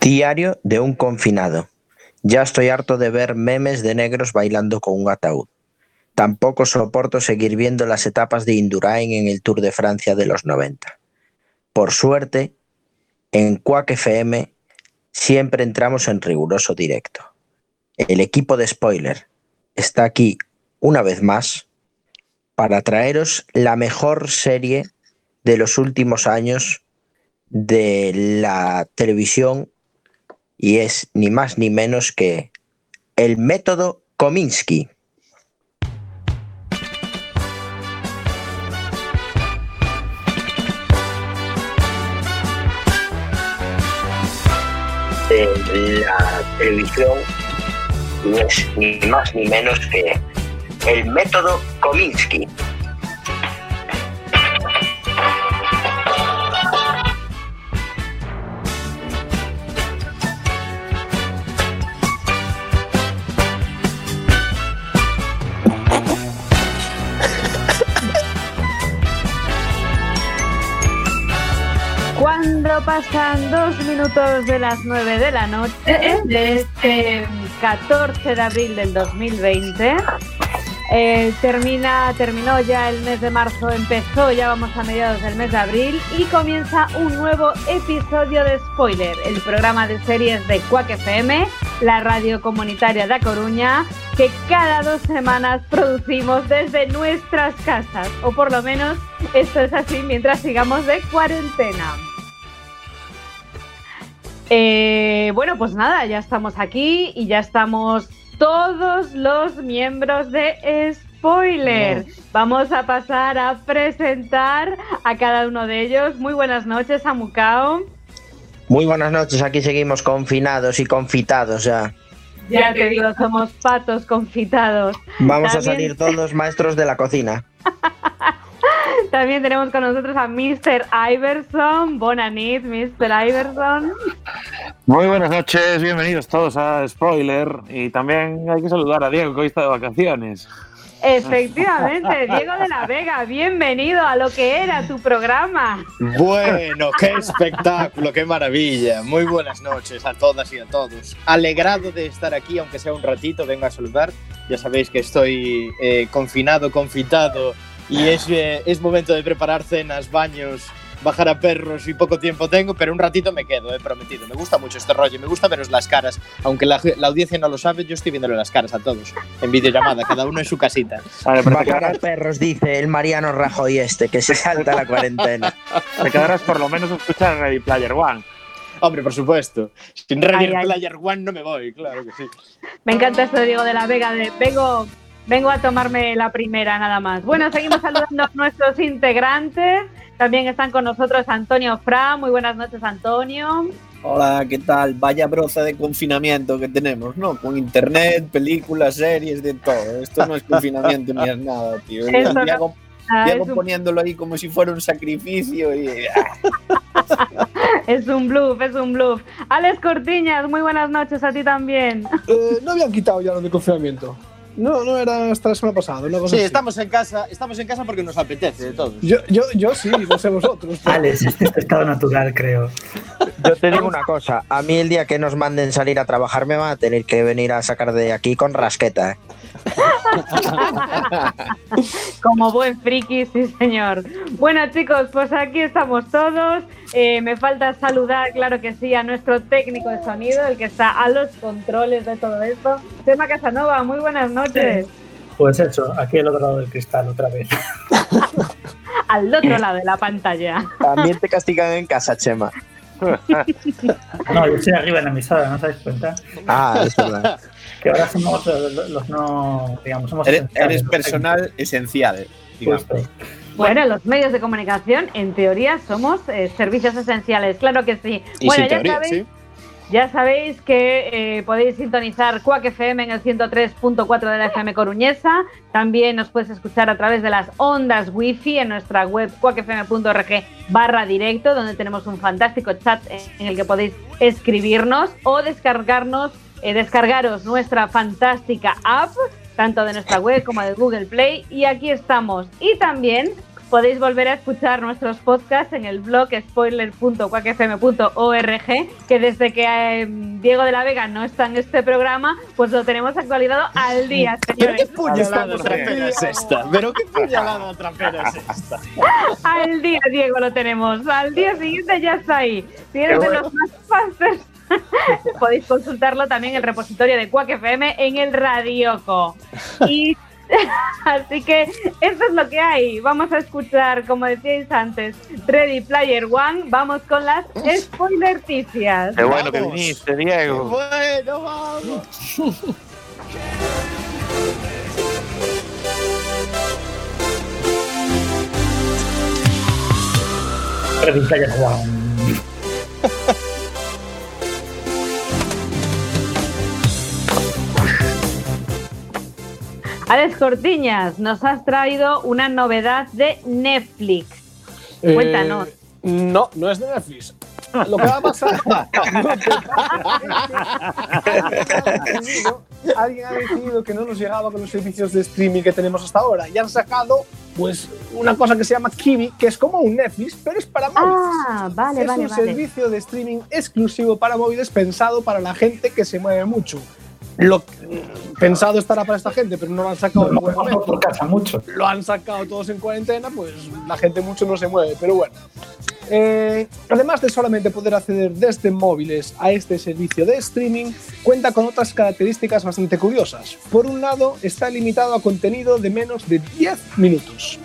Diario de un confinado. Ya estoy harto de ver memes de negros bailando con un ataúd. Tampoco soporto seguir viendo las etapas de Indurain en el Tour de Francia de los 90. Por suerte, en Quack FM siempre entramos en riguroso directo. El equipo de Spoiler está aquí una vez más para traeros la mejor serie de los últimos años de la televisión y es ni más ni menos que el método Kominsky. De la televisión y es ni más ni menos que el método Kominsky. Cuando pasan dos minutos de las nueve de la noche de este 14 de abril del 2020, eh, termina, terminó ya el mes de marzo, empezó, ya vamos a mediados del mes de abril y comienza un nuevo episodio de Spoiler, el programa de series de Quack FM, la radio comunitaria de A Coruña, que cada dos semanas producimos desde nuestras casas, o por lo menos esto es así mientras sigamos de cuarentena. Eh, bueno, pues nada, ya estamos aquí y ya estamos todos los miembros de Spoiler. Vamos a pasar a presentar a cada uno de ellos. Muy buenas noches, Amucao. Muy buenas noches, aquí seguimos confinados y confitados ya. Ya te digo, somos patos confitados. Vamos a salir todos maestros de la cocina. También tenemos con nosotros a Mr. Iverson. Bonanit, Mr. Iverson. Muy buenas noches, bienvenidos todos a Spoiler. Y también hay que saludar a Diego, que hoy está de vacaciones. Efectivamente, Diego de la Vega, bienvenido a lo que era tu programa. Bueno, qué espectáculo, qué maravilla. Muy buenas noches a todas y a todos. Alegrado de estar aquí, aunque sea un ratito, vengo a saludar. Ya sabéis que estoy eh, confinado, confitado y es, eh, es momento de preparar cenas, baños, bajar a perros y poco tiempo tengo, pero un ratito me quedo, he prometido. Me gusta mucho este rollo, me gusta veros las caras. Aunque la, la audiencia no lo sabe, yo estoy viéndole las caras a todos en videollamada, cada uno en su casita. Vale, bajar a perros, dice el Mariano Rajoy este, que se salta la cuarentena. Te quedarás por lo menos a escuchar Ready Player One. Hombre, por supuesto. Sin Ready Player One no me voy, claro que sí. Me encanta esto de Diego de la Vega, de vengo, vengo a tomarme la primera nada más. Bueno, seguimos saludando a nuestros integrantes. También están con nosotros Antonio Fra. Muy buenas noches, Antonio. Hola, ¿qué tal? Vaya broza de confinamiento que tenemos, ¿no? Con internet, películas, series, de todo. Esto no es confinamiento ni es nada, tío. Eso no- es, un, poniéndolo ahí como si fuera un sacrificio y... es un bluff, es un bluff. Alex Cortiñas, muy buenas noches a ti también. Eh, no habían quitado ya lo de confinamiento. No, no era hasta la semana pasada, una cosa Sí, así. estamos en casa, estamos en casa porque nos apetece de todos. Yo, yo, yo sí, no sé vosotros. pero- Alex, este es tu estado natural, creo. Yo te digo una cosa, a mí el día que nos manden salir a trabajar me van a tener que venir a sacar de aquí con rasqueta. ¿eh? Como buen friki, sí señor. Bueno chicos, pues aquí estamos todos. Eh, me falta saludar, claro que sí, a nuestro técnico de sonido, el que está a los controles de todo esto. Tema Casanova, muy buenas noches. Pues eso, aquí al otro lado del cristal otra vez. Al otro lado de la pantalla. También te castigan en casa, Chema. No, yo estoy arriba en la mesada, ¿no os dais cuenta? Ah, es verdad. Que ahora somos los, los no, digamos, somos Eres, personal esencial, digamos. Bueno, los medios de comunicación, en teoría, somos eh, servicios esenciales, claro que sí. Y bueno, ya teoría, sabéis, sí. Ya sabéis que eh, podéis sintonizar Quack FM en el 103.4 de la FM Coruñesa. También nos puedes escuchar a través de las ondas wifi en nuestra web quackfm.org barra directo, donde tenemos un fantástico chat en el que podéis escribirnos o descargarnos, eh, descargaros nuestra fantástica app, tanto de nuestra web como de Google Play. Y aquí estamos. Y también podéis volver a escuchar nuestros podcasts en el blog spoiler.quackfm.org, que desde que eh, Diego de la Vega no está en este programa, pues lo tenemos actualizado al día, Pero qué señores. puñalada trapera es esta. Pero qué puñalada trapera es esta. Al día, Diego, lo tenemos. Al día siguiente ya está ahí. Qué de los más fasters, podéis consultarlo también en el repositorio de Quack FM en el Radioco. Y así que esto es lo que hay. Vamos a escuchar, como decíais antes, Ready Player One. Vamos con las spoilerticias. Qué bueno que viniste, Qué Diego. bueno, vamos. Ready Player One. Alex Cortiñas, nos has traído una novedad de Netflix. Eh, Cuéntanos. no, no es de Netflix. Lo que va a pasar. Alguien ha decidido que no nos llegaba con los servicios de streaming que tenemos hasta ahora y han sacado pues una cosa que se llama Kiwi, que es como un Netflix, pero es para móviles. Ah, vale, es vale, un vale. servicio de streaming exclusivo para móviles pensado para la gente que se mueve mucho. Lo pensado estará para esta gente, pero no lo han sacado en No pasamos momento por casa mucho. lo han sacado todos en cuarentena, pues la gente mucho no se mueve, pero bueno. Eh, además de solamente poder acceder desde móviles a este servicio de streaming, cuenta con otras características bastante curiosas. Por un lado, está limitado a contenido de menos de 10 minutos.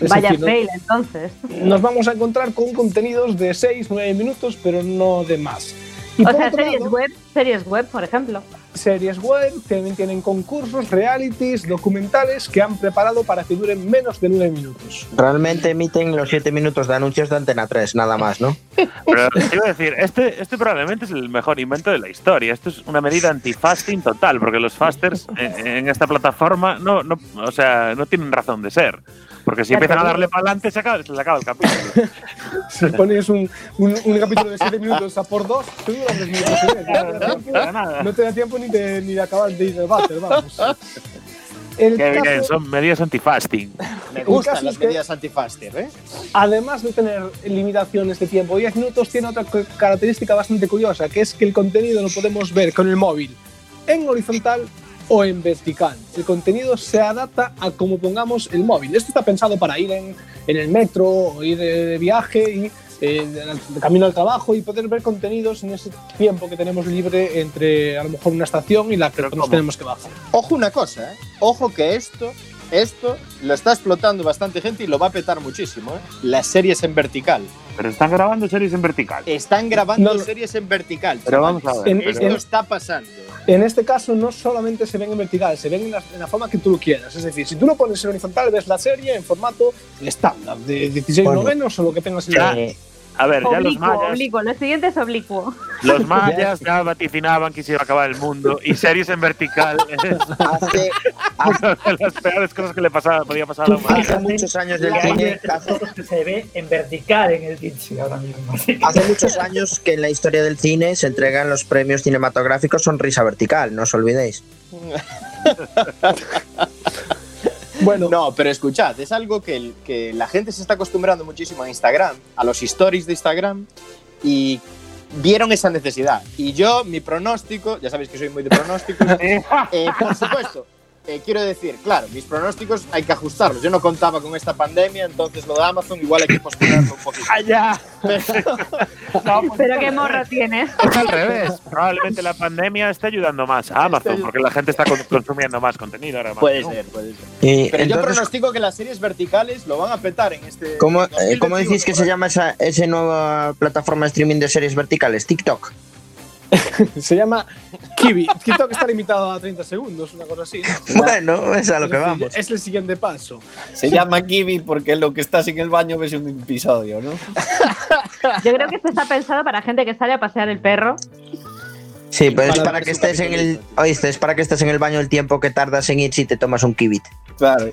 Es Vaya decir, no- fail, entonces. nos vamos a encontrar con contenidos de 6-9 minutos, pero no de más. Y O sea, series lado, web, series web, por ejemplo. series web, también tienen concursos, realities, documentales que han preparado para que duren menos de 9 minutos. Realmente emiten los 7 minutos de anuncios de Antena 3, nada más, ¿no? Pero te iba a decir, este, este probablemente es el mejor invento de la historia. Esto es una medida anti-fasting total, porque los fasters en, en esta plataforma no, no, o sea, no tienen razón de ser. Porque si empiezan a darle para adelante, se acaba, se acaba el capítulo. Si pones un, un, un capítulo de 7 minutos a por 2, te dura 3 minutos. No te da tiempo, ni de, ni de acabar de ir del váter, vamos. El Qué bien, son medidas anti-fasting. Me gustan las medidas antifaster, ¿eh? además de tener limitaciones de tiempo, 10 minutos tiene otra característica bastante curiosa, que es que el contenido lo podemos ver con el móvil en horizontal o en vertical. El contenido se adapta a cómo pongamos el móvil. Esto está pensado para ir en, en el metro o ir de, de viaje y eh, de, de camino al trabajo y poder ver contenidos en ese tiempo que tenemos libre entre a lo mejor una estación y la que Pero nos tenemos que bajar. Ojo una cosa, ¿eh? Ojo que esto, esto lo está explotando bastante gente y lo va a petar muchísimo, ¿eh? Las series en vertical. Pero están grabando series en vertical. Están grabando No, no. series en vertical. Pero vamos a ver. En- Esto en- está pasando. En este caso no solamente se ven en vertical, se ven en la, en la forma que tú lo quieras. Es decir, si tú lo pones en horizontal, ves la serie en formato estándar, de 16 Bueno. novenos o lo que tengas en la... Eh, A ver, ya los mayas, oblicuo. Lo siguiente es oblicuo. los mayas ya vaticinaban que se iba a acabar el mundo y series en vertical es hace, una de las peores cosas que le pasaba, podía pasar a la hace humanidad. muchos años del cine, hace, se ve en vertical en el ahora mismo. hace muchos años que en la historia del cine se entregan los premios cinematográficos Sonrisa Vertical, no os olvidéis. Bueno, No, pero escuchad, es algo que, el- que la gente se está acostumbrando muchísimo a Instagram, a los stories de Instagram, y vieron esa necesidad. Y yo, mi pronóstico, ya sabéis que soy muy de pronósticos, eh, por supuesto, eh, quiero decir, claro, mis pronósticos hay que ajustarlos. Yo no contaba con esta pandemia, entonces lo de Amazon igual hay que posponerlo un poquito. ¡Allá! No, pues Pero qué morro tienes. Es al revés. Probablemente la pandemia esté ayudando más a Amazon, porque la gente está con- consumiendo más contenido ahora. más Puede ser, puede ser. Y Pero yo pronostico que las series verticales lo van a petar en este. ¿cómo, eh, 2021, ¿cómo decís que se llama esa, esa nueva plataforma de streaming de series verticales? TikTok. se llama Kiwi. TikTok está limitado a 30 segundos, una cosa así. Bueno, es a lo que vamos. Es el siguiente paso. Se llama Kiwi porque lo que estás en el baño ves un episodio, ¿no? Yo creo que esto está pensado para gente que sale a pasear el perro. Sí, pues es Para que estés en el. Oíste, es para que estés en el baño el tiempo que tardas en ir si te tomas un kibit. Claro.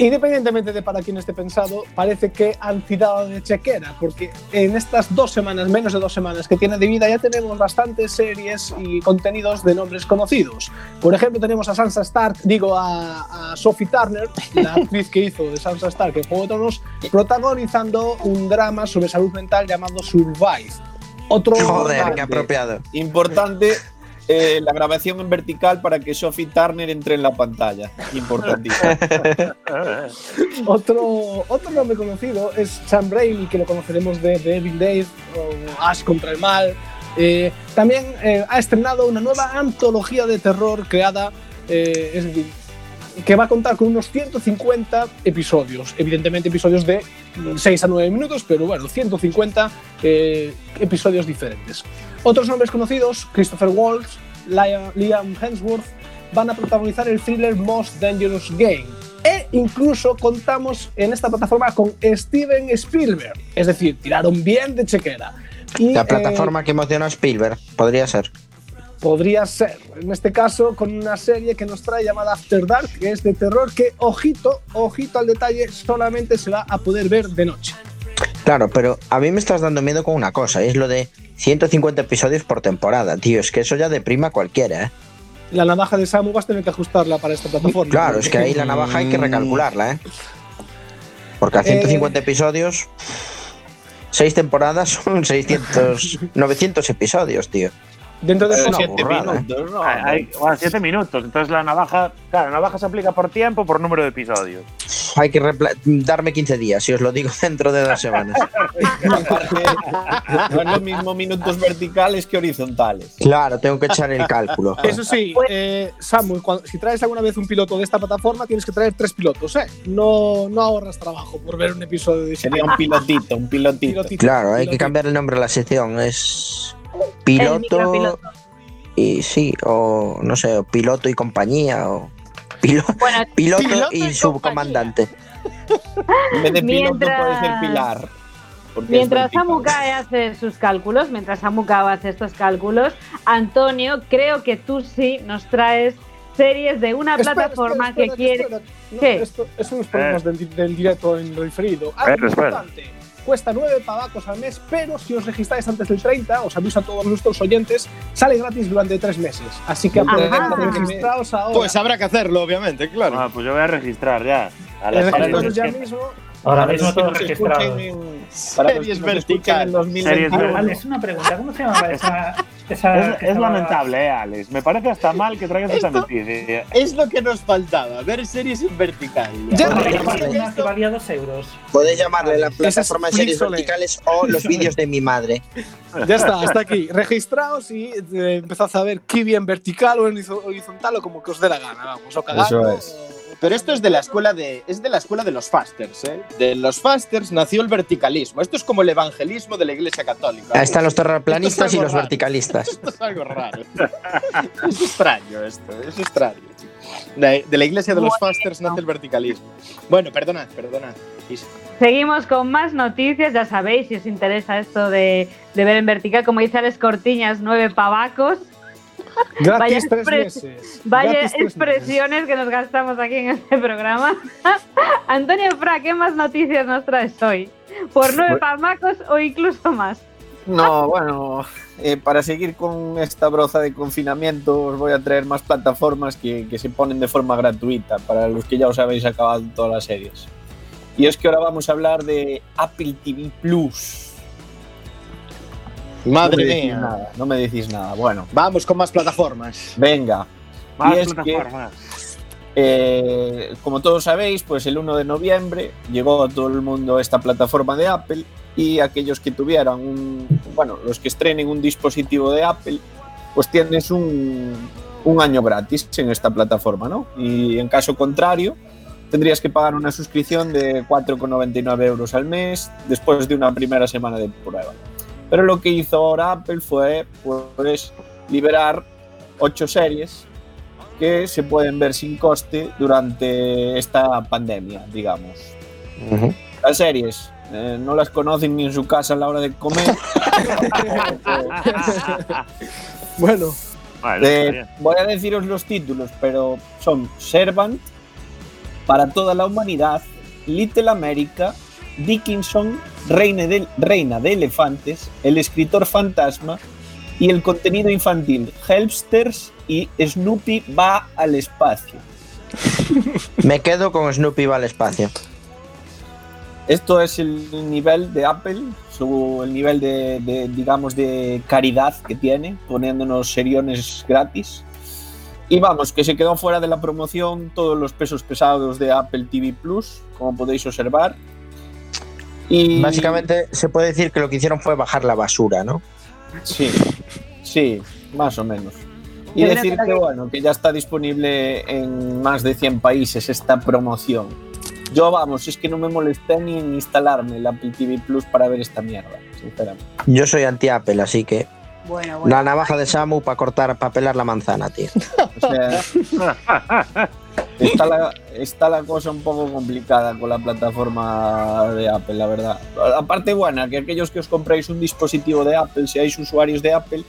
Independientemente de para quién esté pensado, parece que han tirado de chequera, porque en estas dos semanas, menos de dos semanas que tiene de vida, ya tenemos bastantes series y contenidos de nombres conocidos. Por ejemplo, tenemos a Sansa Stark, digo a, a Sophie Turner, la actriz que hizo de Sansa Stark en Juego de Tronos, protagonizando un drama sobre salud mental llamado Survive. Otro Joder, qué apropiado. Importante eh, la grabación en vertical para que Sophie Turner entre en la pantalla. Importantísimo. Otro, otro nombre conocido es Sam Raimi, que lo conoceremos de, de Evil Dead o Ash contra el Mal. Eh, también eh, ha estrenado una nueva antología de terror creada, eh, es decir, que va a contar con unos 150 episodios. Evidentemente episodios de 6 a 9 minutos, pero bueno, 150 eh, episodios diferentes. Otros nombres conocidos, Christopher Waltz, Liam Hemsworth, van a protagonizar el thriller Most Dangerous Game. E incluso contamos en esta plataforma con Steven Spielberg. Es decir, tiraron bien de chequera. Y, La eh, plataforma que emocionó a Spielberg, podría ser. podría ser, en este caso, con una serie que nos trae llamada After Dark, que es de terror que, ojito, ojito al detalle, solamente se va a poder ver de noche. Claro, pero a mí me estás dando miedo con una cosa, es lo de 150 episodios por temporada, tío. Es que eso ya deprima a cualquiera, ¿eh? La navaja de Samu vas a tener que ajustarla para esta plataforma. Claro, es que ahí la navaja hay que recalcularla, ¿eh? Porque a 150 episodios, 6 temporadas son 600, 900 episodios, tío. Dentro de Es poco, una Siete burrada, minutos, ¿no? Hay, hay- bueno, siete minutos. Entonces la navaja, claro, la navaja se aplica por tiempo, por número de episodios. Hay que darme 15 días, si os lo digo dentro de dos semanas. Aparte, no es lo mismo minutos verticales que horizontales. Claro, tengo que echar el cálculo. Eso sí, eh, Samu, cuando- si traes alguna vez un piloto de esta plataforma, tienes que traer tres pilotos, ¿eh? No, no ahorras trabajo por ver un episodio de Sería un pilotito, un pilotito. Pilotito, Claro, hay que cambiar el nombre de la sección. Es piloto y sí, o no sé, o piloto y compañía, o pilo- Bueno, piloto, Piloto y, y subcomandante. En vez de piloto Mientras- puede ser pilar. Mientras. Samuka hace sus cálculos, mientras Samuka hace estos cálculos, Antonio, creo que tú sí nos traes series de una Espera, plataforma espera, espera, que quiere. No. Esto, eso son los problemas del, del directo en espera. importante. Cuesta 9 pavacos al mes, pero si os registráis antes del 30, os aviso a todos nuestros oyentes, sale gratis durante 3 meses. Así que Ajá. aprovechad, registraos ahora. Pues habrá que hacerlo, obviamente, claro. Ah, pues yo voy a registrar ya. A las ya mismo. Ahora Para mismo los que todo nos registrado. escuchen en- para los que Series verticales. en 2021. Series Alex, una pregunta. ¿Cómo se llamaba esa, esa Es, lamentable, eh, Alex. Me parece hasta mal que traigas esa noticia. Es lo que nos faltaba, ver series en vertical. Ya, una que valía dos euros. Podéis llamarle la plataforma de series verticales o los vídeos de mi madre. Ya está, hasta aquí. Registraos y eh, empezad a ver Kiwi en vertical o en horizo- horizontal o como que os dé la gana. Vamos, o cagando, Eso es. Pero esto es de la escuela de es de la escuela de los fasters, ¿eh? De los fasters nació el verticalismo. Esto es como el evangelismo de la Iglesia Católica. Ahí están los terraplanistas y los raro. verticalistas. Esto es algo raro. es extraño esto, es extraño. De, de la Iglesia de los fasters nace el verticalismo. Bueno, perdonad, perdonad. Seguimos con más noticias, ya sabéis, si os interesa esto de, de ver en vertical, como dice Alex Cortiñas, nueve pavacos. Vaya Gratis tres expres- meses. Vaya Gratis tres meses. expresiones que nos gastamos aquí en este programa. Antonio Fra, ¿qué más noticias nos traes hoy? ¿Por nueve pavacos o incluso más? No, bueno, eh, para seguir con esta broza de confinamiento os voy a traer más plataformas que, que se ponen de forma gratuita para los que ya os habéis acabado todas las series. Y es que ahora vamos a hablar de Apple TV Plus. Madre no me decís mía. nada, no me decís nada. Bueno, Vamos con más plataformas. venga. Más Y es que- plataformas. Eh, como todos sabéis, pues el 1 de noviembre llegó a todo el mundo esta plataforma de Apple y aquellos que tuvieran un, bueno, los que estrenen un dispositivo de Apple, pues tienes un, un año gratis en esta plataforma, ¿no? Y en caso contrario, tendrías que pagar una suscripción de 4,99 euros al mes después de una primera semana de prueba. Pero lo que hizo ahora Apple fue, pues, liberar ocho series que se pueden ver sin coste durante esta pandemia, digamos. Las series eh, no las conocen ni en su casa a la hora de comer. Bueno, Eh, voy a deciros los títulos, pero son Servant, para toda la humanidad, Little America, Dickinson, Reina de, Reina de Elefantes, El escritor fantasma y el contenido infantil Helpsters y Snoopy va al espacio. Me quedo con Snoopy va al espacio. Esto es el nivel de Apple, su, el nivel de, de, digamos, de caridad que tiene, poniéndonos seriones gratis. Y vamos, que se quedó fuera de la promoción todos los pesos pesados de Apple TV Plus, como podéis observar. Y Básicamente se puede decir que lo que hicieron fue bajar la basura, ¿no? Sí, sí, más o menos. Y decir que- que bueno, que ya está disponible en más de 100 países esta promoción. Yo vamos, es que no me molesté ni en instalarme el Apple TV Plus para ver esta mierda, sinceramente. Yo soy anti-Apple, así que Bueno, bueno. la navaja de Samu para cortar, para pelar la manzana, tío. O sea, está la, está la cosa un poco complicada con la plataforma de Apple, la verdad. La parte buena, que aquellos que os compráis un dispositivo de Apple, seáis usuarios de Apple,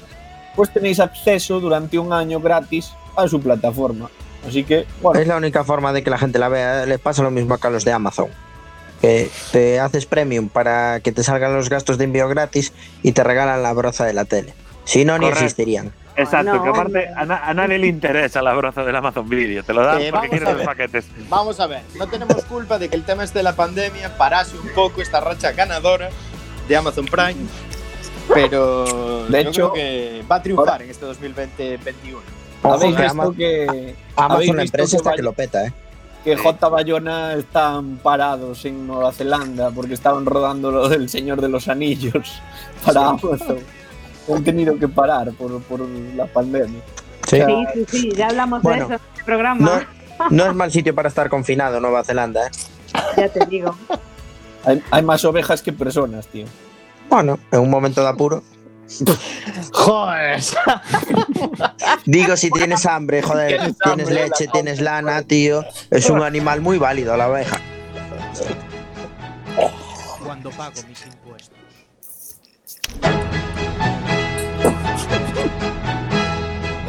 pues tenéis acceso durante un año gratis a su plataforma. Así que, bueno, Es la única forma de que la gente la vea. Les pasa lo mismo acá a los de Amazon. Que te haces premium para que te salgan los gastos de envío gratis y te regalan la broza de la tele. Si no, ni existirían. Exacto, No, que aparte hombre. a, na- a nadie le interesa la broza del Amazon Video. Te lo dan Eh, porque a los paquetes. Vamos a ver, no tenemos culpa de que el tema este de la pandemia parase un poco esta racha ganadora de Amazon Prime, pero De yo hecho- creo que va a triunfar en este 2020-21. Ojo habéis que visto que, Amazon visto empresa que lo peta, ¿eh? que J. Bayona están parados en Nueva Zelanda porque estaban rodando lo del Señor de los Anillos para Amazon. Han tenido que parar por, por la pandemia. Sí. Sí, sí, sí, ya hablamos Bueno, de eso en este programa. No, no es mal sitio para estar confinado, Nueva Zelanda, ¿eh? Ya te digo. Hay, hay más ovejas que personas, tío. Bueno, en un momento de apuro. Joder. Digo, si tienes hambre, joder, Tienes tienes hambre, leche, la tienes lana, tío. Es un animal muy válido la oveja. cuando pago mis impuestos.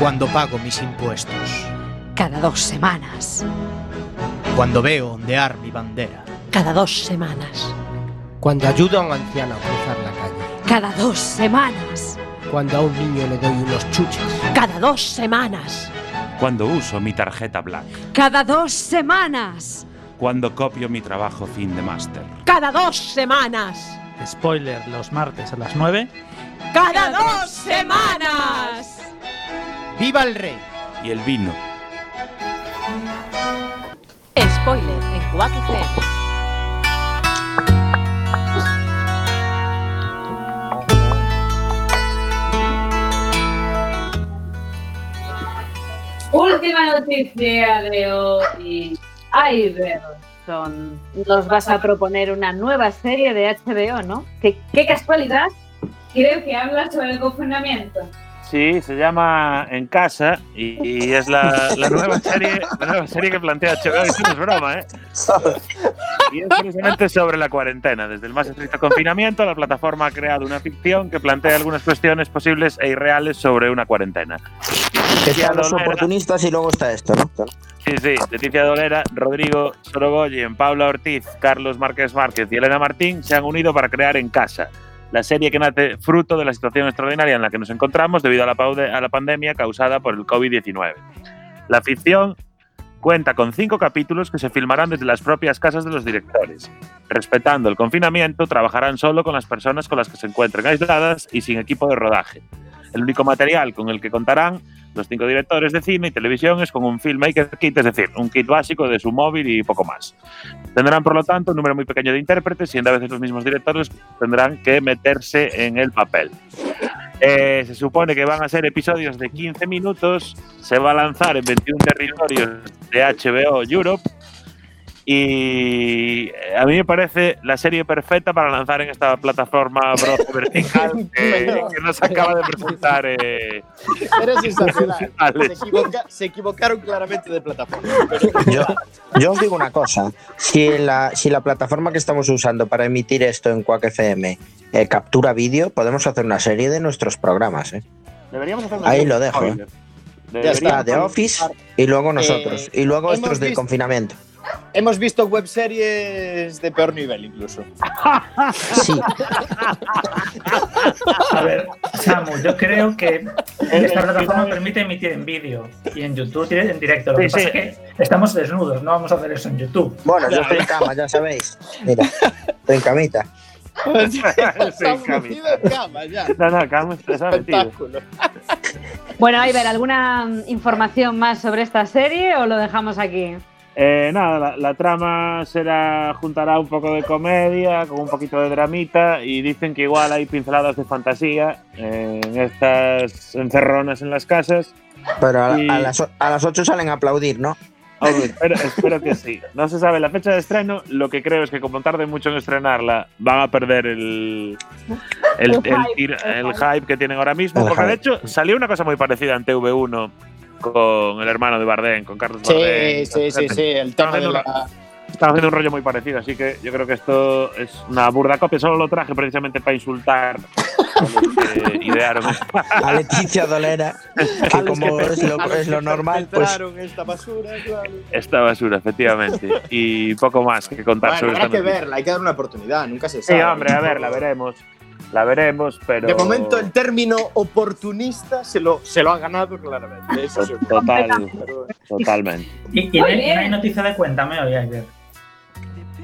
Cuando pago mis impuestos. Cada dos semanas. Cuando veo ondear mi bandera. Cada dos semanas. Cuando ayudo a un anciano a cruzar la calle. Cada dos semanas. Cuando a un niño le doy unos chuches. Cada dos semanas. Cuando uso mi tarjeta Black. Cada dos semanas. Cuando copio mi trabajo fin de máster. Cada dos semanas. Spoiler, los martes a las 9. Cada dos semanas. ¡Viva el rey! Y el vino. Spoiler en Quack FM. Última noticia de hoy. Iverson. Nos vas a proponer una nueva serie de HBO, ¿no? ¿Qué, qué casualidad. Creo que habla sobre el confinamiento. Sí, se llama En Casa y, y es la, la nueva serie, la nueva serie que plantea HBO. Esto no es broma, ¿eh? Y es precisamente sobre la cuarentena. Desde el más estricto confinamiento, la plataforma ha creado una ficción que plantea algunas cuestiones posibles e irreales sobre una cuarentena. Están los Dolera. oportunistas y luego está esto, ¿no? Sí, sí, Leticia Dolera, Rodrigo Sorogoyen, Paula Ortiz, Carlos Márquez Márquez y Elena Martín se han unido para crear En Casa, la serie que nace fruto de la situación extraordinaria en la que nos encontramos debido a la, pandemia causada por el COVID-19. La ficción cuenta con cinco capítulos que se filmarán desde las propias casas de los directores. Respetando el confinamiento, trabajarán solo con las personas con las que se encuentren aisladas y sin equipo de rodaje. El único material con el que contarán los cinco directores de cine y televisión es con un filmmaker kit, es decir, un kit básico de su móvil y poco más. Tendrán, por lo tanto, un número muy pequeño de intérpretes, siendo a veces los mismos directores tendrán que meterse en el papel. Eh, se supone que van a ser episodios de 15 minutos, se va a lanzar en 21 territorios de HBO Europe y eh, a mí me parece la serie perfecta para lanzar en esta plataforma vertical que, que nos acaba de presentar eh, Era sensacional. Alex. Se, equivoca- se equivocaron claramente de plataforma. Yo, yo os digo una cosa, si la, si la plataforma que estamos usando para emitir esto en Quack FM eh, captura vídeo, podemos hacer una serie de nuestros programas. ¿eh? Deberíamos hacer una Ahí lo de dejo, ¿eh? Ya está, The Office y luego nosotros, y luego estos del confinamiento. Hemos visto webseries de peor nivel incluso. Sí, A ver, Samu, yo creo que esta plataforma permite emitir en vídeo y en YouTube en directo. Lo que Sí, pasa sí. es que estamos desnudos, no vamos a hacer eso en YouTube. bueno, yo estoy en cama, ya sabéis. Mira, estoy en camita. Cami. metidos en cama ya. No, no, está metido. Espectáculo. Bueno, Iber, ¿alguna información más sobre esta serie o lo dejamos aquí? Eh, nada, la, la trama será juntará un poco de comedia con un poquito de dramita y dicen que igual hay pinceladas de fantasía eh, en estas encerronas en las casas. Pero a, Y- a las, a las 8 salen a aplaudir, ¿no? Espero, espero que sí. No se sabe la fecha de estreno. Lo que creo es que como tarde mucho en estrenarla, van a perder el, el, El el hype, tir- el el hype que tienen ahora mismo. El Porque de hecho salió una cosa muy parecida en TV1 con el hermano de Bardem, con Carlos Bardem. Sí, sí, sí, sí. El tema de la. Están haciendo un rollo muy parecido, así que yo creo que esto es una burda copia. Solo lo traje precisamente para insultar a los que idearon A Leticia Dolera, que como es lo, es lo normal, pues esta basura, claro. esta basura, efectivamente. Y poco más que contar Bueno, sobre habrá esta que noticia. verla, hay que dar una oportunidad, nunca se Sí, sabe. hombre, a ver, la veremos. La veremos, pero. De momento el término oportunista se lo, se lo ha ganado claramente. Eso sí. Total, totalmente. Y, y no, hay, no hay noticia de cuéntame hoy, ayer.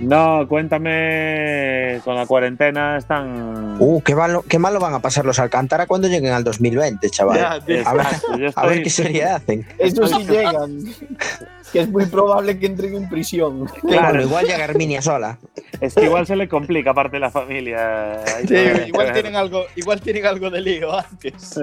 No, cuéntame. Con la cuarentena están. Uh, qué malo, qué malo van a pasar los Alcántara cuando lleguen al 2020, chaval. Ya, a, ver, a qué serie hacen. Eso sí llegan. que es muy probable que entren en prisión. Claro, igual llega Herminia sola. Es que igual se le complica, aparte de la familia. Sí, igual, tienen algo, igual tienen algo de lío antes.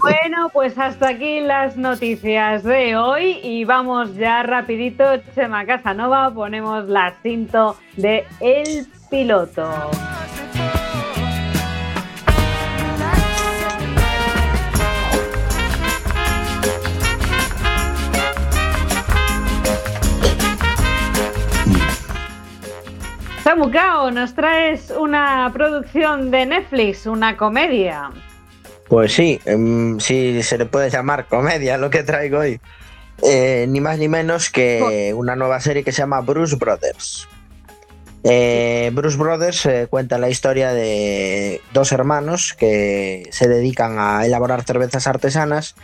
Bueno, pues hasta aquí las noticias de hoy y vamos ya rapidito, Chema Casanova, ponemos la cinto de El Piloto. Samu Kao, nos traes una producción de Netflix, una comedia. Pues sí, em, sí se le puede llamar comedia lo que traigo hoy. Eh, ni más ni menos que una nueva serie que se llama Bruce Brothers. Eh, Bruce Brothers eh, cuenta la historia de dos hermanos que se dedican a elaborar cervezas artesanas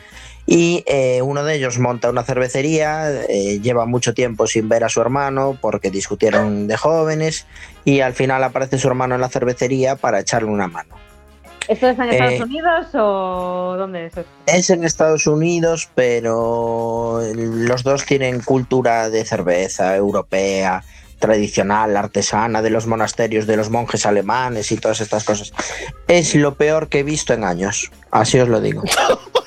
y eh, uno de ellos monta una cervecería, eh, lleva mucho tiempo sin ver a su hermano porque discutieron de jóvenes y al final aparece su hermano en la cervecería para echarle una mano. ¿Esto es en Eh, Estados Unidos o dónde es? Es en Estados Unidos, pero los dos tienen cultura de cerveza europea, tradicional, artesana, de los monasterios de los monjes alemanes y todas estas cosas. Es lo peor que he visto en años, así os lo digo.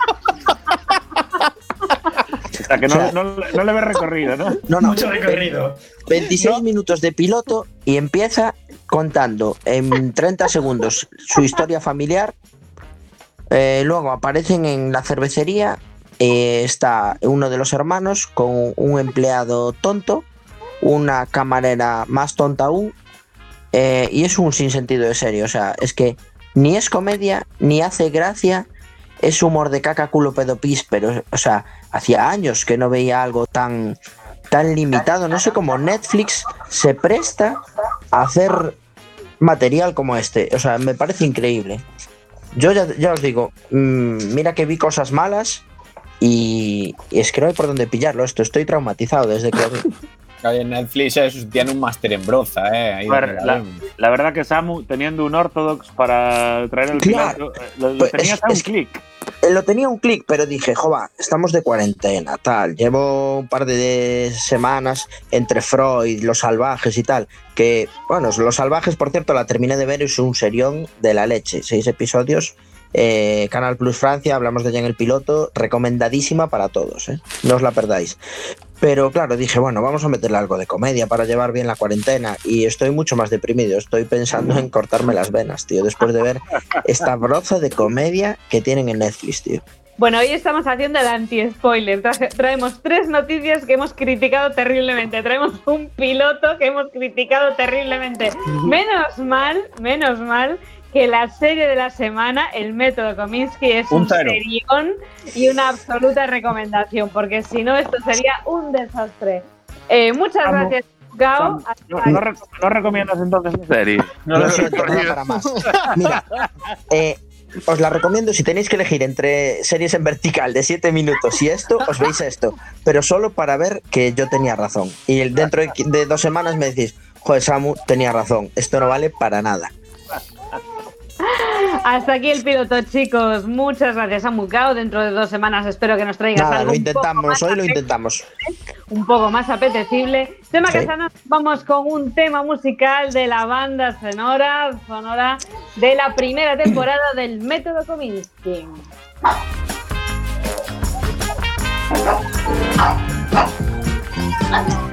O sea, que no, no, no le ves recorrido, ¿no? No, no, Mucho recorrido. 26 minutos de piloto y empieza contando en 30 segundos su historia familiar. Eh, luego aparecen en la cervecería. eh, está uno de los hermanos con un empleado tonto, una camarera más tonta aún. eh, y es un sinsentido de serio. O sea, es que ni es comedia, ni hace gracia. Es humor de caca culo pedo pis, pero, o sea, hacía años que no veía algo tan, tan limitado. No sé cómo Netflix se presta a hacer material como este. O sea, me parece increíble. Yo ya, os digo, mm, mira que vi cosas malas y, y es que no hay por dónde pillarlo. Esto estoy traumatizado desde que. En Netflix eso tiene un máster en broza, ¿eh? Ahí ver, la, verdad que Samu, teniendo un Orthodox para traer el Claro. piloto, eh, lo, lo Pues tenías es- a un es- clic. Eh, Lo tenía un clic, pero dije, jova, estamos de cuarentena, tal. Llevo un par de semanas entre Freud, Los Salvajes y tal. Que, bueno, Los Salvajes, por cierto, la terminé de ver, es un serión de la leche. Seis episodios. eh, Canal Plus Francia, hablamos de ella en el piloto, recomendadísima para todos, ¿eh? no os la perdáis. Pero claro, dije, bueno, vamos a meterle algo de comedia para llevar bien la cuarentena. Y estoy mucho más deprimido. Estoy pensando en cortarme las venas, tío, después de ver esta broza de comedia que tienen en Netflix, tío. Bueno, hoy estamos haciendo el anti-spoiler. Traemos tres noticias que hemos criticado terriblemente. Traemos un piloto que hemos criticado terriblemente. Menos mal, menos mal que la serie de la semana, El Método Kominsky, es Un un, serión y una absoluta recomendación, porque si no, esto sería un desastre. Eh, muchas gracias, Gao. ¿No, no no recomiendas entonces la serie? No no da para más. Mira, eh, os la recomiendo si tenéis que elegir entre series en vertical de 7 minutos y esto, os veis esto. Pero solo para ver que yo tenía razón. Y el- dentro de, de dos semanas me decís, joder, Samu tenía razón. Esto no vale para nada. Hasta aquí el piloto, chicos. Muchas gracias a Mukao. Dentro de dos semanas espero que nos traigas Nada, algo lo intentamos, hoy lo intentamos. un poco más apetecible. Tema Sí. Casano, vamos con un tema musical de la banda sonora, sonora de la primera temporada del Método Kominsky.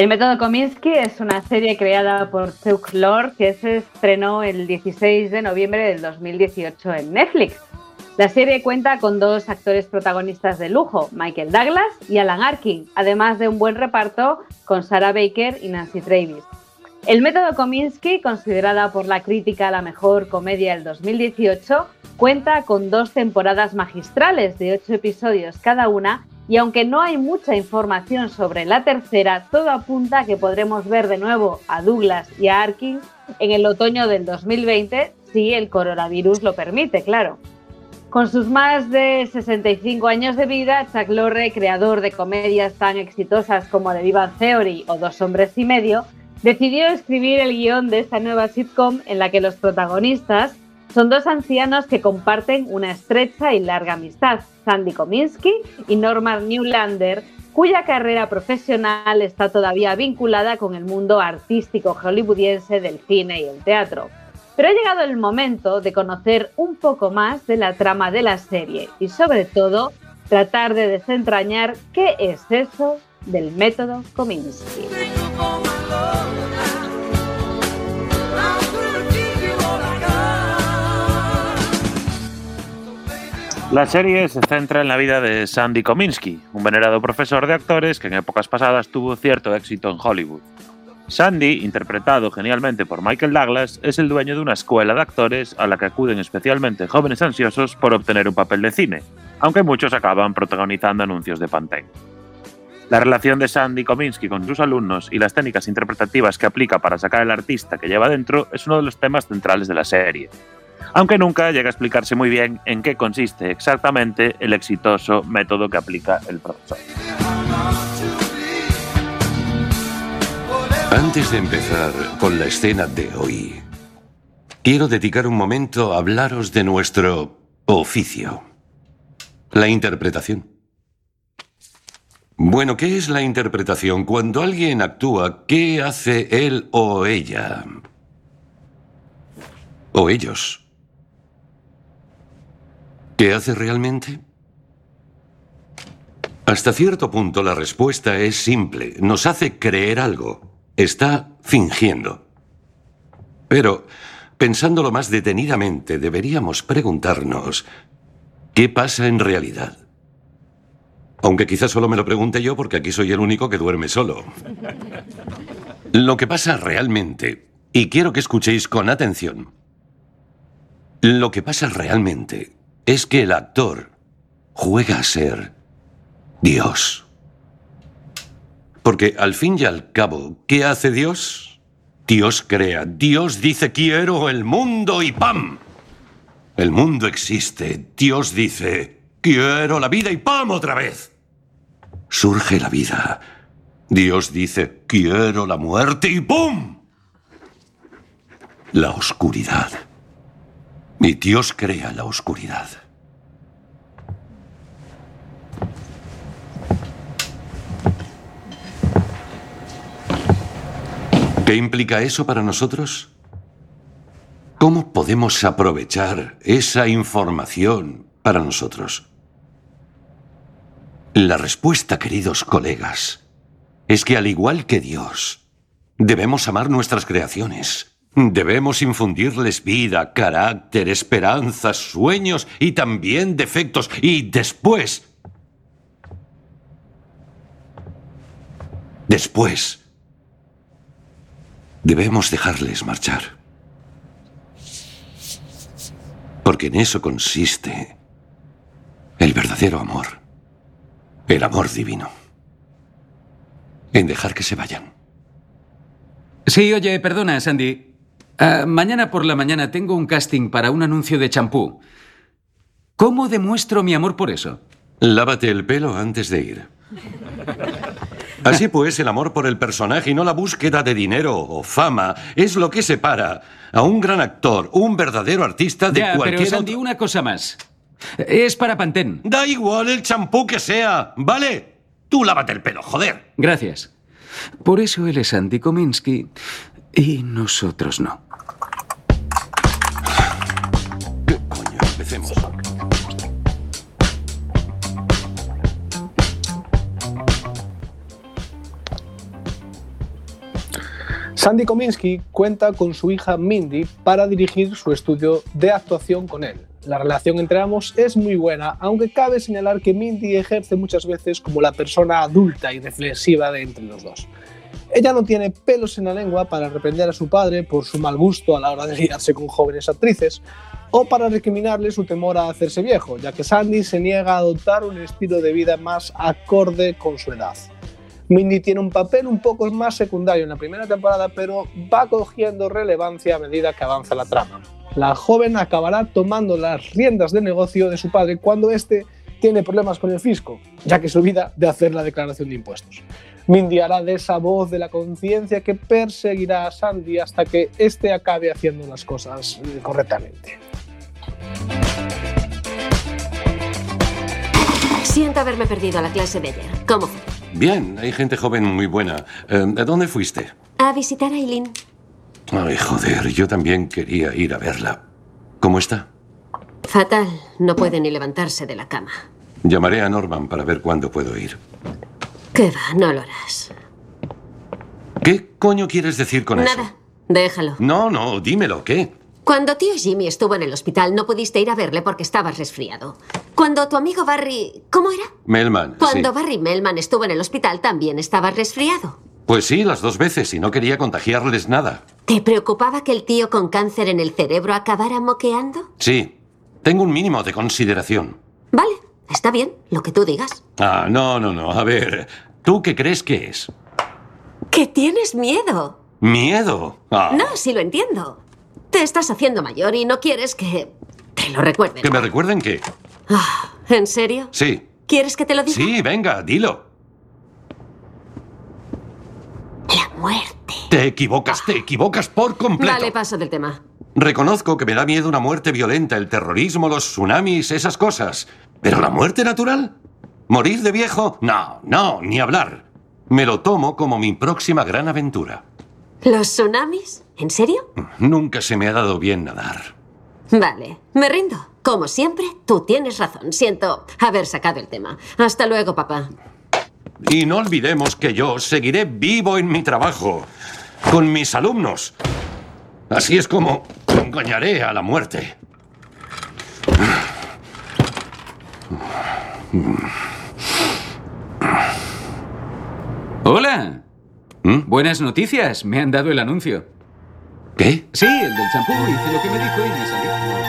El método Kominsky es una serie creada por Chuck Lorre que se estrenó el 16 de noviembre del 2018 en Netflix. La serie cuenta con dos actores protagonistas de lujo, Michael Douglas y Alan Arkin, además de un buen reparto con Sarah Baker y Nancy Travis. El método Kominsky, considerada por la crítica la mejor comedia del 2018, cuenta con dos temporadas magistrales de ocho episodios cada una y aunque no hay mucha información sobre la tercera, todo apunta a que podremos ver de nuevo a Douglas y a Arkin en el otoño del 2020, si el coronavirus lo permite, claro. Con sus más de 65 años de vida, Chuck Lorre, creador de comedias tan exitosas como The Bang Theory o Dos hombres y medio, decidió escribir el guion de esta nueva sitcom en la que los protagonistas son dos ancianos que comparten una estrecha y larga amistad, Sandy Kominsky y Norman Newlander, cuya carrera profesional está todavía vinculada con el mundo artístico hollywoodiense del cine y el teatro. Pero ha llegado el momento de conocer un poco más de la trama de la serie y sobre todo tratar de desentrañar qué es eso del método Kominsky. La serie se centra en la vida de Sandy Kominsky, un venerado profesor de actores que en épocas pasadas tuvo cierto éxito en Hollywood. Sandy, interpretado genialmente por Michael Douglas, es el dueño de una escuela de actores a la que acuden especialmente jóvenes ansiosos por obtener un papel de cine, aunque muchos acaban protagonizando anuncios de Pantene. La relación de Sandy Kominsky con sus alumnos y las técnicas interpretativas que aplica para sacar al artista que lleva dentro es uno de los temas centrales de la serie, aunque nunca llega a explicarse muy bien en qué consiste exactamente el exitoso método que aplica el profesor. Antes de empezar con la escena de hoy, quiero dedicar un momento a hablaros de nuestro oficio, la interpretación. Bueno, ¿qué es la interpretación? Cuando alguien actúa, ¿qué hace él o ella? O ellos. ¿Qué hace realmente? Hasta cierto punto la respuesta es simple. Nos hace creer algo. Está fingiendo. Pero, pensándolo más detenidamente, deberíamos preguntarnos, ¿qué pasa en realidad? Aunque quizás solo me lo pregunte yo porque aquí soy el único que duerme solo. Lo que pasa realmente, y quiero que escuchéis con atención, lo que pasa realmente es que el actor juega a ser Dios. Porque al fin y al cabo, ¿qué hace Dios? Dios crea, Dios dice quiero el mundo y ¡pam! El mundo existe, Dios dice quiero la vida y ¡pam! otra vez. Surge la vida. Dios dice quiero la muerte y ¡pum! La oscuridad. Y Dios crea la oscuridad. ¿Qué implica eso para nosotros? ¿Cómo podemos aprovechar esa información para nosotros? La respuesta, queridos colegas, es que al igual que Dios, debemos amar nuestras creaciones. Debemos infundirles vida, carácter, esperanzas, sueños y también defectos. Y después... Después... Debemos dejarles marchar. Porque en eso consiste el verdadero amor. El amor divino. En dejar que se vayan. Sí, oye, perdona, Sandy. Ah, mañana por la mañana tengo un casting para un anuncio de champú. ¿Cómo demuestro mi amor por eso? Lávate el pelo antes de ir. Así pues, el amor por el personaje y no la búsqueda de dinero o fama es lo que separa a un gran actor, un verdadero artista de ya, cualquier pero Sandy, otro. una cosa más. Es para Pantene. Da igual el champú que sea, ¿vale? Tú lávate el pelo, joder. Gracias. Por eso él es Andy Kominsky y nosotros no. Sandy Kominsky cuenta con su hija Mindy para dirigir su estudio de actuación con él. La relación entre ambos es muy buena, aunque cabe señalar que Mindy ejerce muchas veces como la persona adulta y reflexiva de entre los dos. Ella no tiene pelos en la lengua para reprender a su padre por su mal gusto a la hora de liarse con jóvenes actrices o para recriminarle su temor a hacerse viejo, ya que Sandy se niega a adoptar un estilo de vida más acorde con su edad. Mindy tiene un papel un poco más secundario en la primera temporada, pero va cogiendo relevancia a medida que avanza la trama. La joven acabará tomando las riendas del negocio de su padre cuando éste tiene problemas con el fisco, ya que se olvida de hacer la declaración de impuestos. Mindy hará de esa voz de la conciencia que perseguirá a Sandy hasta que éste acabe haciendo las cosas correctamente. Siento haberme perdido a la clase de. ¿Cómo? Bien, hay gente joven muy buena. Eh, ¿A dónde fuiste? A visitar a Eileen. Ay, joder, yo también quería ir a verla. ¿Cómo está? Fatal. No puede ni levantarse de la cama. Llamaré a Norman para ver cuándo puedo ir. ¿Qué va? No lo harás. ¿Qué coño quieres decir con eso? Nada. Déjalo. No, no, dímelo, ¿qué? Cuando tío Jimmy estuvo en el hospital no pudiste ir a verle porque estabas resfriado. Cuando tu amigo Barry... ¿Cómo era? Melman. Cuando sí. Barry Melman estuvo en el hospital también estabas resfriado. Pues sí, las dos veces y no quería contagiarles nada. ¿Te preocupaba que el tío con cáncer en el cerebro acabara moqueando? Sí, tengo un mínimo de consideración. Vale, está bien, lo que tú digas. Ah, no, no, no. A ver, ¿tú qué crees que es? Que tienes miedo. ¿Miedo? Ah, No, sí lo entiendo. Te estás haciendo mayor y no quieres que te lo recuerden. ¿Que me recuerden qué? Ah, ¿En serio? Sí. ¿Quieres que te lo diga? Sí, venga, dilo. La muerte. Te equivocas, te equivocas por completo. Vale, paso del tema. Reconozco que me da miedo una muerte violenta, el terrorismo, los tsunamis, esas cosas. ¿Pero la muerte natural? ¿Morir de viejo? No, no, ni hablar. Me lo tomo como mi próxima gran aventura. ¿Los tsunamis? ¿En serio? Nunca se me ha dado bien nadar. Vale, me rindo. Como siempre, tú tienes razón. Siento haber sacado el tema. Hasta luego, papá. Y no olvidemos que yo seguiré vivo en mi trabajo, con mis alumnos. Así es como engañaré a la muerte. Hola. Buenas noticias. Me han dado el anuncio. ¿Qué? Sí, el del champú. Hice lo que me dijo y me salí.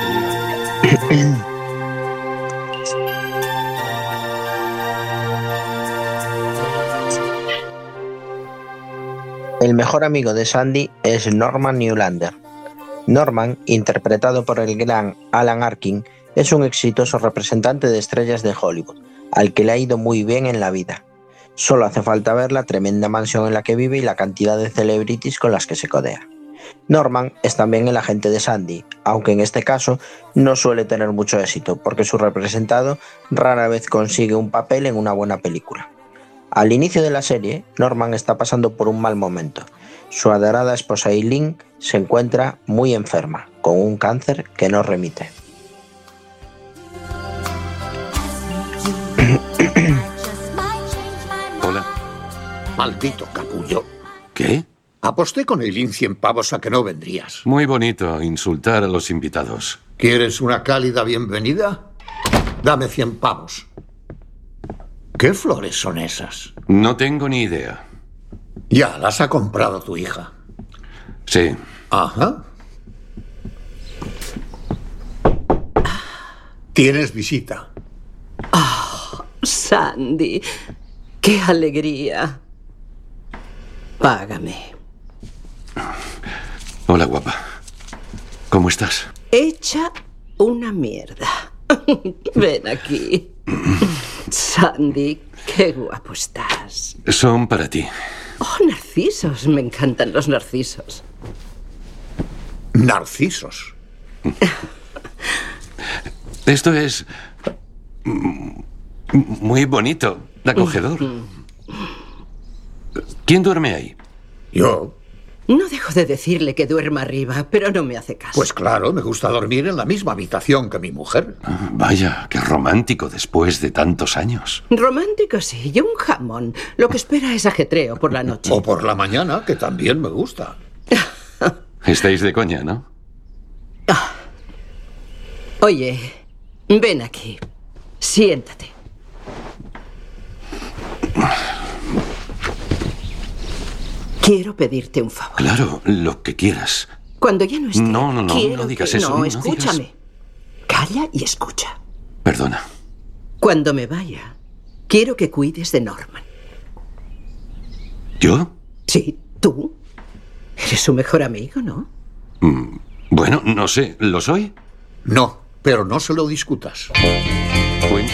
El mejor amigo de Sandy es Norman Newlander. Norman, interpretado por el gran Alan Arkin, es un exitoso representante de estrellas de Hollywood, al que le ha ido muy bien en la vida. Solo hace falta ver la tremenda mansión en la que vive y la cantidad de celebrities con las que se codea. Norman es también el agente de Sandy, aunque en este caso no suele tener mucho éxito, porque su representado rara vez consigue un papel en una buena película. Al inicio de la serie, Norman está pasando por un mal momento. Su adorada esposa Eileen se encuentra muy enferma, con un cáncer que no remite. Hola. Maldito capullo. ¿Qué? Aposté con Eileen 100 pavos a que no vendrías. Muy bonito insultar a los invitados. ¿Quieres una cálida bienvenida? Dame 100 pavos. ¿Qué flores son esas? No tengo ni idea. Ya, las ha comprado tu hija. Sí. Ajá. Tienes visita. Sandy, qué alegría. Págame. Hola, guapa. ¿Cómo estás? Hecha una mierda. Ven aquí. Sandy, qué guapo estás. Son para ti. Oh, narcisos. Me encantan los narcisos. Narcisos. Esto es mm, muy bonito, acogedor. ¿Quién duerme ahí? Yo. No dejo de decirle que duerma arriba, pero no me hace caso. Pues claro, me gusta dormir en la misma habitación que mi mujer. Vaya, qué romántico después de tantos años. Romántico sí, y un jamón. Lo que espera es ajetreo por la noche. O por la mañana, que también me gusta. Estáis de coña, ¿no? Oye, ven aquí. Siéntate. Quiero pedirte un favor. Claro, lo que quieras. Cuando ya no esté, No, no, no, no digas que- eso, No, no digas- escúchame. Calla y escucha. Perdona. Cuando me vaya, quiero que cuides de Norman. ¿Yo? Sí, tú. Eres su mejor amigo, ¿no? Mm, Bueno, no sé, ¿lo soy? No, pero no se lo discutas. Cuenta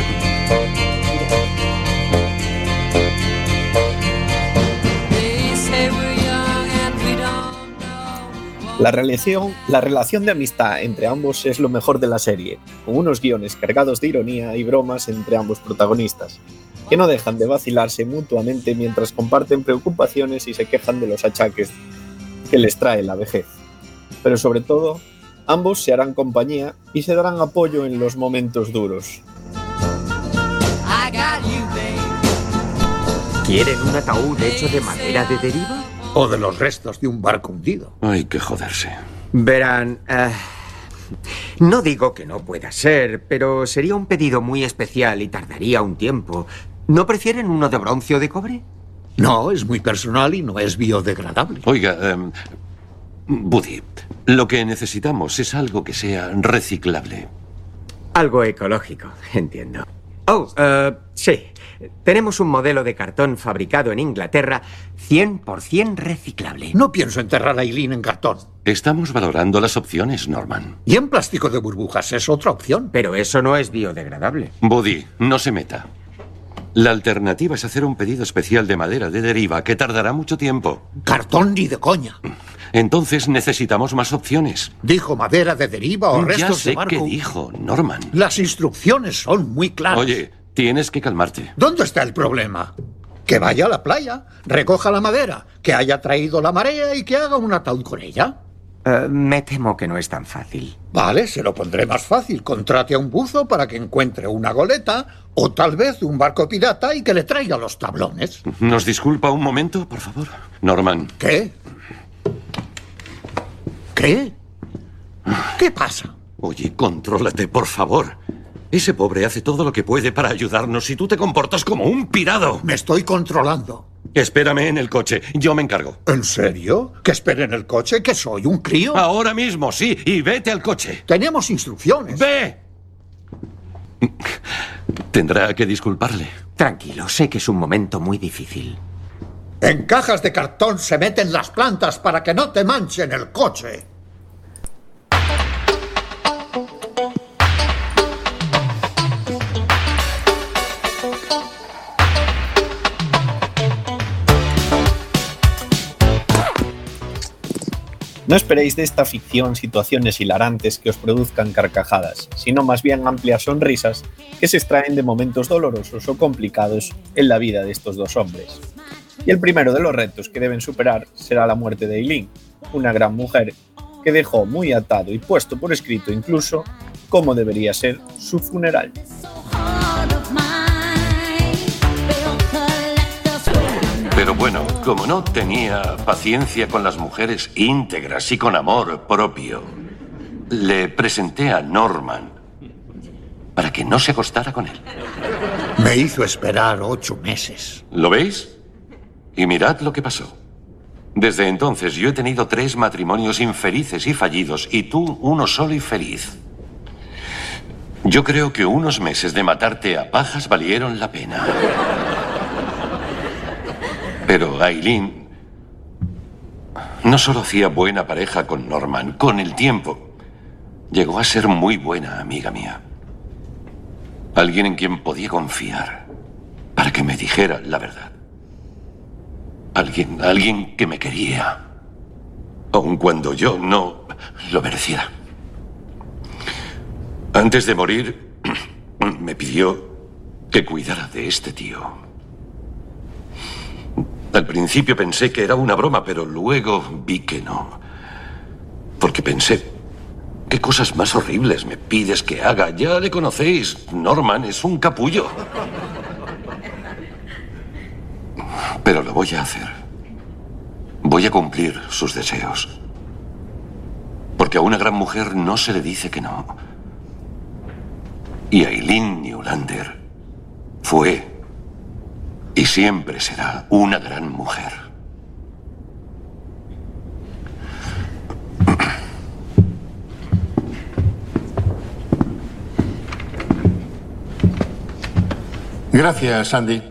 La relación, la relación de amistad entre ambos es lo mejor de la serie, con unos guiones cargados de ironía y bromas entre ambos protagonistas, que no dejan de vacilarse mutuamente mientras comparten preocupaciones y se quejan de los achaques que les trae la vejez. Pero sobre todo, ambos se harán compañía y se darán apoyo en los momentos duros. ¿Quieren un ataúd hecho de madera de deriva? O de los restos de un barco hundido. Hay que joderse. Verán, eh, no digo que no pueda ser, pero sería un pedido muy especial y tardaría un tiempo. ¿No prefieren uno de bronce o de cobre? No, es muy personal y no es biodegradable. Oiga, em, Buddy, lo que necesitamos es algo que sea reciclable. Algo ecológico, entiendo. Oh, eh, sí. Tenemos un modelo de cartón fabricado en Inglaterra 100% reciclable. No pienso enterrar a Eileen en cartón. Estamos valorando las opciones, Norman. Y en plástico de burbujas es otra opción. Pero eso no es biodegradable. Buddy, no se meta. La alternativa es hacer un pedido especial de madera de deriva que tardará mucho tiempo. Cartón ni de coña. Entonces necesitamos más opciones. Dijo madera de deriva o ya restos sé de barco. qué dijo, Norman. Las instrucciones son muy claras. Oye, tienes que calmarte. ¿Dónde está el problema? Que vaya a la playa, recoja la madera, que haya traído la marea y que haga un ataúd con ella. Eh, me temo que no es tan fácil. Vale, se lo pondré más fácil. Contrate a un buzo para que encuentre una goleta o tal vez un barco pirata y que le traiga los tablones. ¿Nos disculpa un momento, por favor? Norman. ¿Qué? ¿Qué? ¿Qué pasa? Oye, contrólate, por favor. Ese pobre hace todo lo que puede para ayudarnos y tú te comportas como un pirado. Me estoy controlando. Espérame en el coche, yo me encargo. ¿En serio? ¿Que espere en el coche? ¿Que soy un crío? Ahora mismo, sí, y vete al coche. Tenemos instrucciones. ¡Ve! Tendrá que disculparle. Tranquilo, sé que es un momento muy difícil. En cajas de cartón se meten las plantas para que no te manchen el coche. No esperéis de esta ficción situaciones hilarantes que os produzcan carcajadas, sino más bien amplias sonrisas que se extraen de momentos dolorosos o complicados en la vida de estos dos hombres. Y el primero de los retos que deben superar será la muerte de Eileen, una gran mujer que dejó muy atado y puesto por escrito incluso cómo debería ser su funeral. Pero bueno, como no tenía paciencia con las mujeres íntegras y con amor propio, le presenté a Norman para que no se acostara con él. Me hizo esperar ocho meses. ¿Lo veis? Y mirad lo que pasó. Desde entonces yo he tenido tres matrimonios infelices y fallidos y tú uno solo y feliz. Yo creo que unos meses de matarte a pajas valieron la pena. Pero Aileen no solo hacía buena pareja con Norman, con el tiempo llegó a ser muy buena amiga mía. Alguien en quien podía confiar para que me dijera la verdad. Alguien, alguien que me quería, aun cuando yo no lo mereciera. Antes de morir, me pidió que cuidara de este tío. Al principio pensé que era una broma, pero luego vi que no. Porque pensé, ¿qué cosas más horribles me pides que haga? Ya le conocéis, Norman es un capullo. Pero lo voy a hacer. Voy a cumplir sus deseos. Porque a una gran mujer no se le dice que no. Y Aileen Newlander fue y siempre será una gran mujer. Gracias, Sandy.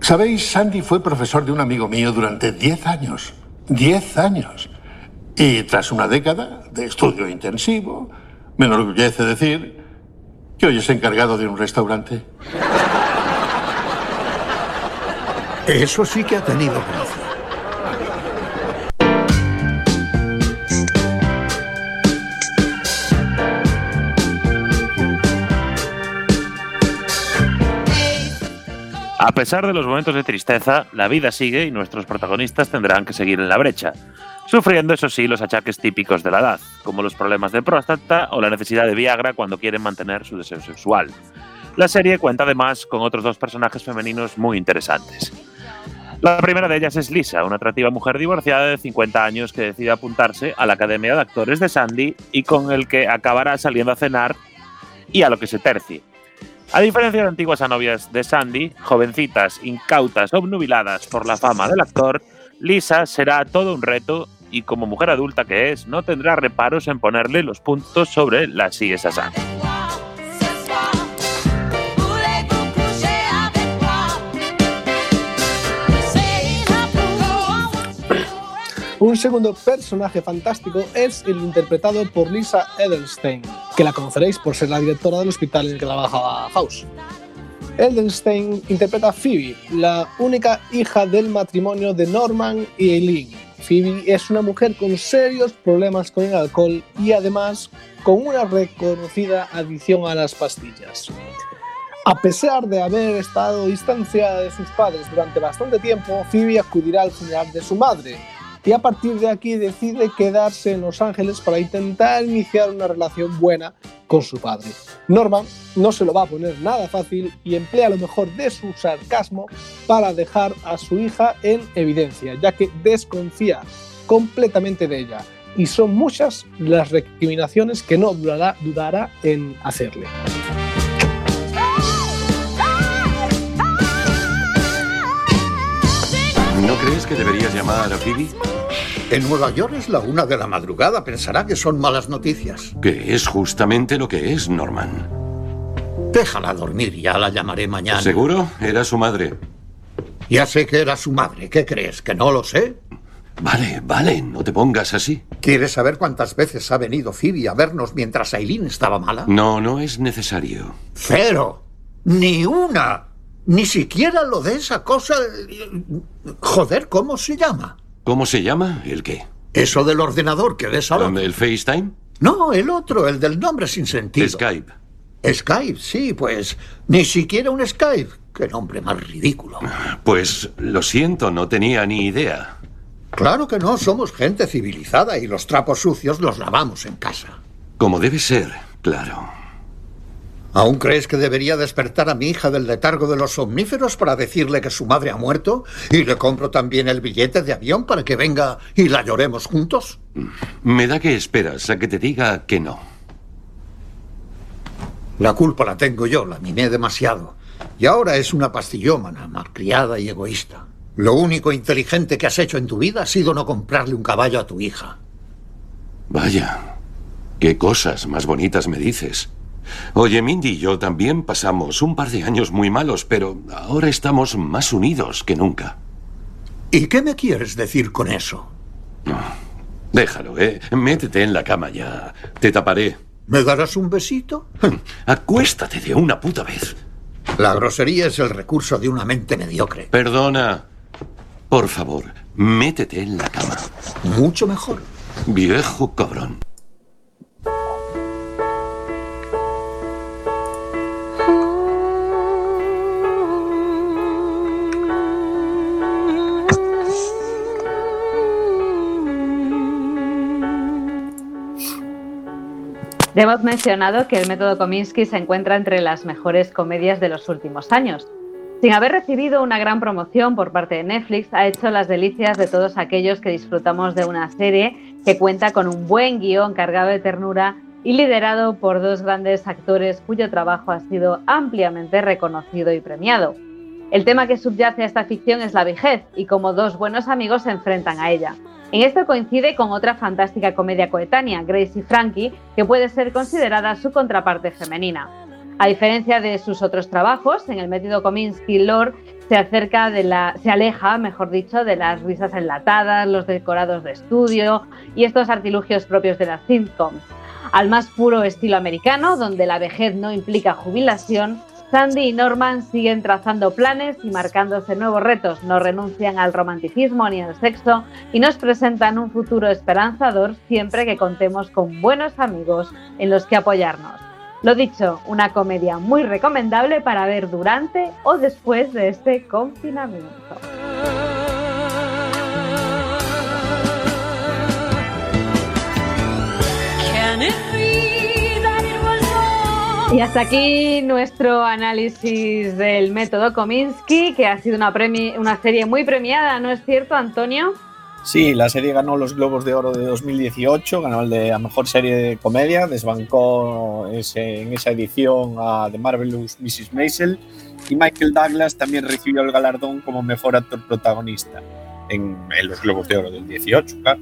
Sabéis, Sandy fue profesor de un amigo mío durante 10 años. 10 años. Y tras una década de estudio intensivo, me enorgullece decir que hoy es encargado de un restaurante. Eso sí que ha tenido gracia. A pesar de los momentos de tristeza, la vida sigue y nuestros protagonistas tendrán que seguir en la brecha, sufriendo eso sí los achaques típicos de la edad, como los problemas de próstata o la necesidad de Viagra cuando quieren mantener su deseo sexual. La serie cuenta además con otros dos personajes femeninos muy interesantes. La primera de ellas es Lisa, una atractiva mujer divorciada de 50 años que decide apuntarse a la Academia de Actores de Sandy y con el que acabará saliendo a cenar y a lo que se tercie. A diferencia de antiguas novias de Sandy, jovencitas, incautas, obnubiladas por la fama del actor, Lisa será todo un reto y como mujer adulta que es, no tendrá reparos en ponerle los puntos sobre las IES a Sandy. Un segundo personaje fantástico es el interpretado por Lisa Edelstein, que la conoceréis por ser la directora del hospital en el que trabajaba House. Edelstein interpreta a Phoebe, la única hija del matrimonio de Norman y Eileen. Phoebe es una mujer con serios problemas con el alcohol y además con una reconocida adicción a las pastillas. A pesar de haber estado distanciada de sus padres durante bastante tiempo, Phoebe acudirá al funeral de su madre y a partir de aquí decide quedarse en Los Ángeles para intentar iniciar una relación buena con su padre. Norman no se lo va a poner nada fácil y emplea lo mejor de su sarcasmo para dejar a su hija en evidencia, ya que desconfía completamente de ella y son muchas las recriminaciones que no dudará, dudará en hacerle. ¿No crees que deberías llamar a Phoebe? En Nueva York es la una de la madrugada. Pensará que son malas noticias. Que es justamente lo que es, Norman. Déjala dormir, ya la llamaré mañana. ¿Seguro? Era su madre. Ya sé que era su madre. ¿Qué crees? ¿Que no lo sé? Vale, vale, no te pongas así. ¿Quieres saber cuántas veces ha venido Phoebe a vernos mientras Aileen estaba mala? No, no es necesario. Cero. Ni una. Ni siquiera lo de esa cosa. Joder, ¿cómo se llama? ¿Cómo se llama? ¿El qué? Eso del ordenador que ves ahora. ¿El FaceTime? No, el otro, el del nombre sin sentido. Skype. Skype, sí, pues ni siquiera un Skype. Qué nombre más ridículo. Pues lo siento, no tenía ni idea. Claro que no, somos gente civilizada y los trapos sucios los lavamos en casa. Como debe ser, claro. ¿Aún crees que debería despertar a mi hija del letargo de los somníferos para decirle que su madre ha muerto? ¿Y le compro también el billete de avión para que venga y la lloremos juntos? Me da que esperas a que te diga que no. La culpa la tengo yo, la mimé demasiado. Y ahora es una pastillómana, malcriada y egoísta. Lo único inteligente que has hecho en tu vida ha sido no comprarle un caballo a tu hija. Vaya, qué cosas más bonitas me dices. Oye, Mindy y yo también pasamos un par de años muy malos, pero ahora estamos más unidos que nunca. ¿Y qué me quieres decir con eso? Déjalo, ¿eh? Métete en la cama ya. Te taparé. ¿Me darás un besito? Acuéstate de una puta vez. La grosería es el recurso de una mente mediocre. Perdona. Por favor, métete en la cama. Mucho mejor. Viejo cabrón. Ya hemos mencionado que el método Kominsky se encuentra entre las mejores comedias de los últimos años. Sin haber recibido una gran promoción por parte de Netflix, ha hecho las delicias de todos aquellos que disfrutamos de una serie que cuenta con un buen guion cargado de ternura y liderado por dos grandes actores cuyo trabajo ha sido ampliamente reconocido y premiado. El tema que subyace a esta ficción es la vejez y cómo dos buenos amigos se enfrentan a ella. En esto coincide con otra fantástica comedia coetánea, Grace y Frankie, que puede ser considerada su contraparte femenina. A diferencia de sus otros trabajos, en el método Kominsky, Lord se de la, se aleja, mejor dicho, de las risas enlatadas, los decorados de estudio y estos artilugios propios de las sitcoms. Al más puro estilo americano, donde la vejez no implica jubilación, Sandy y Norman siguen trazando planes y marcándose nuevos retos, no renuncian al romanticismo ni al sexo y nos presentan un futuro esperanzador siempre que contemos con buenos amigos en los que apoyarnos. Lo dicho, una comedia muy recomendable para ver durante o después de este confinamiento. Y hasta aquí nuestro análisis del método Kominsky, que ha sido una, serie muy premiada, ¿no es cierto, Antonio? Sí, la serie ganó los Globos de Oro de 2018, ganó el de la mejor serie de comedia, desbancó ese- en esa edición a The Marvelous Mrs. Maisel y Michael Douglas también recibió el galardón como mejor actor protagonista en, en los Globos de Oro del 18, claro.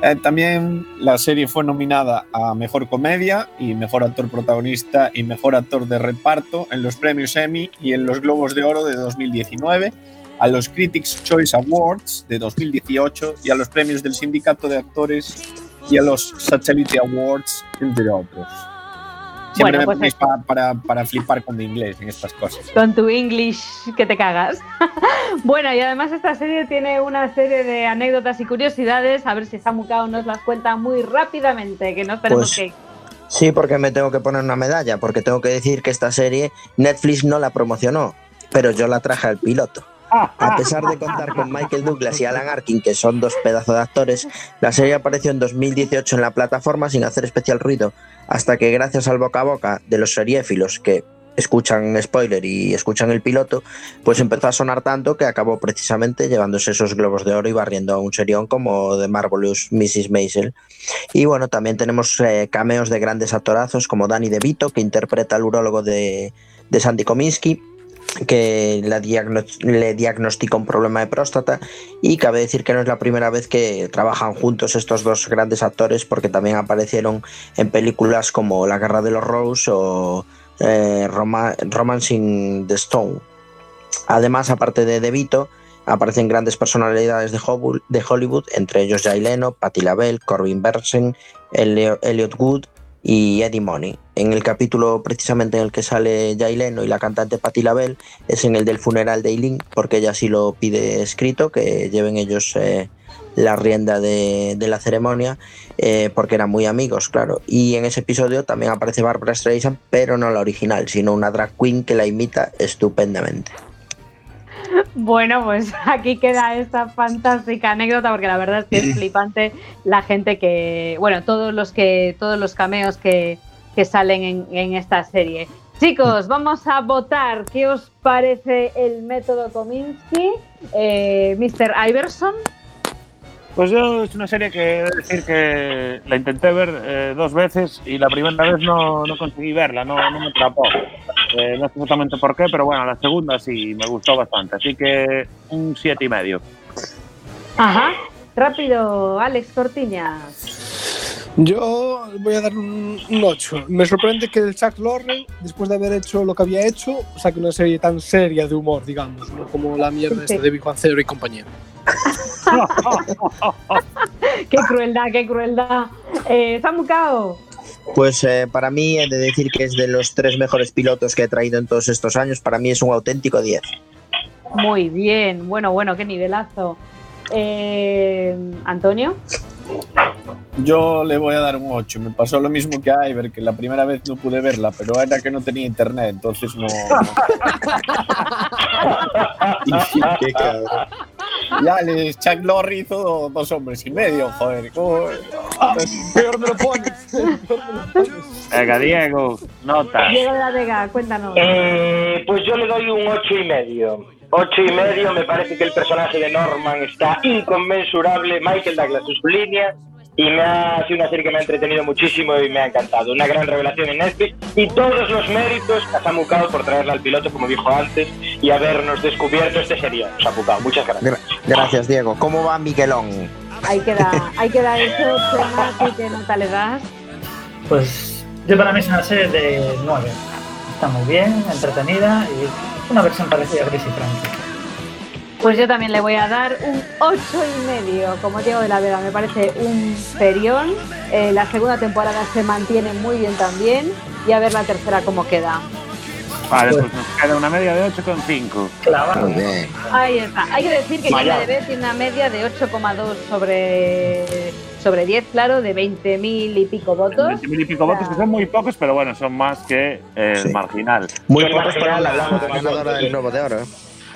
Eh, también la serie fue nominada a Mejor Comedia y Mejor Actor Protagonista y Mejor Actor de Reparto en los premios Emmy y en los Globos de Oro de 2019, a los Critics' Choice Awards de 2018 y a los premios del Sindicato de Actores y a los Satellite Awards, entre otros. Siempre Bueno, me pues ponéis pa- para, para flipar con mi inglés en estas cosas. Con tu English que te cagas. bueno, y además esta serie tiene una serie de anécdotas y curiosidades. A ver si Samucao nos las cuenta muy rápidamente, que nos tenemos Pues- que ir. Sí, porque me tengo que poner una medalla, porque tengo que decir que esta serie Netflix no la promocionó, pero yo la traje al piloto. A pesar de contar con Michael Douglas y Alan Arkin, que son dos pedazos de actores, la serie apareció en 2018 en la plataforma sin hacer especial ruido, hasta que gracias al boca a boca de los seriéfilos que escuchan spoiler y escuchan el piloto, pues empezó a sonar tanto que acabó precisamente llevándose esos globos de oro y barriendo a un serión como The Marvelous Mrs. Maisel. Y bueno, también tenemos eh, cameos de grandes actorazos como Danny DeVito, que interpreta al urólogo de, de Sandy Kominsky, que le diagnostica un problema de próstata y cabe decir que no es la primera vez que trabajan juntos estos dos grandes actores porque también aparecieron en películas como La Guerra de los Rose o eh, Roma- Romancing the Stone. Además, aparte de DeVito, aparecen grandes personalidades de Hollywood, de entre ellos Jay Leno, Patti LaBelle, Corbin Bernsen, Elio- Elliot Wood y Eddie Money. En el capítulo precisamente en el que sale Jay Leno y la cantante Patti LaBelle es en el del funeral de Eileen, porque ella sí lo pide escrito, que lleven ellos eh, la rienda de, la ceremonia, eh, porque eran muy amigos, claro. Y en ese episodio también aparece Barbara Streisand, pero no la original, sino una drag queen que la imita estupendamente. Bueno, pues aquí queda esta fantástica anécdota porque la verdad es que es flipante la gente que, bueno, todos los que, todos los cameos que, que salen en, en esta serie. Chicos, vamos a votar. ¿Qué os parece el método Kominsky? Eh, Mr. Iverson. Pues yo es una serie que he de decir que la intenté ver eh, dos veces y la primera vez no, no conseguí verla, no, no me atrapó. Eh, no sé exactamente por qué, pero bueno, la segunda sí me gustó bastante, así que un siete y medio. Ajá. Rápido, Alex Cortiñas. Yo voy a dar un, 8. Me sorprende que el Chuck Lorre, después de haber hecho lo que había hecho, saque una serie tan seria de humor, digamos, no como la mierda esta de Big Bang Theory y compañía. qué crueldad, qué crueldad. Eh, Samucao. Pues eh, para mí he de decir que es de los tres mejores pilotos que he traído en todos estos años. Para mí es un auténtico 10. Muy bien. Bueno, bueno, qué nivelazo. Eh, Antonio. Yo le voy a dar un 8. Me pasó lo mismo que a Iver, que la primera vez no pude verla, pero era que no tenía internet, entonces no. Qué cabrón. Ya les Chuck Lorre hizo dos hombres y medio, joder. ¿cómo? Peor me lo pones. Venga, Diego, nota. Diego de la Vega, cuéntanos. Eh, pues yo le doy un ocho y medio. Ocho y medio, me parece que el personaje de Norman está inconmensurable. Michael Douglas en su línea. Y me ha sido una serie que me ha entretenido muchísimo y me ha encantado. Una gran revelación en Netflix. Y todos los méritos a Samucao por traerla al piloto, como dijo antes, y habernos descubierto este serial. Samucao, muchas gracias. Gra- gracias, Diego. ¿Cómo va Miguelón? Ahí queda, ahí queda eso, Chema, ¿tú qué nota le das? Pues yo para mí es una serie de 9. está muy bien, entretenida y una versión parecida a Gris y Frankie. Pues yo también le voy a dar un 8 y medio, como Diego de la Vega, me parece un ferión. Eh, la segunda temporada se mantiene muy bien también y a ver la tercera cómo queda. Vale, pues nos queda una media de 8,5. Muy bien. Ahí está. Hay que decir que. IMDB tiene una media de 8,2 sobre, sobre 10, claro, de 20.000 y pico votos. 20.000 y pico votos, que son muy pocos, pero bueno, son más que eh, el marginal. Muy pocos para la ganadora del Globo de Oro.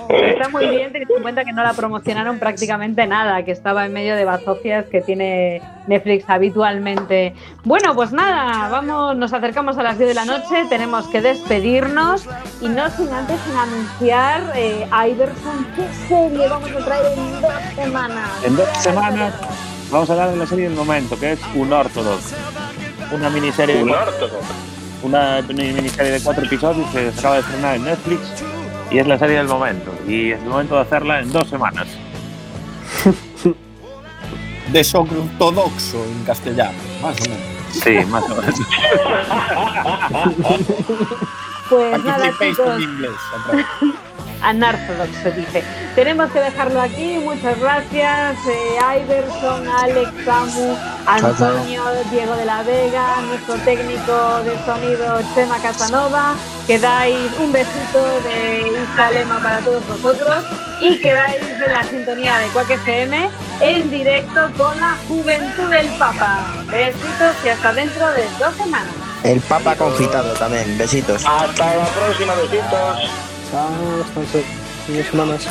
Está muy bien teniendo en cuenta que no la promocionaron prácticamente nada, que estaba en medio de bazofias que tiene Netflix habitualmente. Bueno, pues nada, vamos, nos acercamos a las 10 de la noche, tenemos que despedirnos y no sin antes sin anunciar eh, a Iverson qué serie vamos a traer en dos semanas. En dos semanas vamos a hablar de la serie del momento, que es Un Ortodox. Una miniserie de Un Ortodox. Una mini- miniserie de cuatro episodios que se acaba de estrenar en Netflix y es la serie del momento. Y es el momento de hacerla en dos semanas. Desortodoxo en castellano, más o menos. Sí, más o menos. Pues Aquí nada, chicos. mi inglés. dice. Tenemos que dejarlo aquí. Muchas gracias, eh, Iverson, Alex, Samu, Antonio, Diego de la Vega, nuestro técnico de sonido Chema Casanova. Que dais un besito de Isa Lema para todos vosotros y quedáis en la sintonía de Quack FM en directo con la Juventud del Papa. Besitos y hasta dentro de dos semanas. El Papa confitado también. Besitos. Hasta la próxima, besitos. Chao, hasta dos semanas.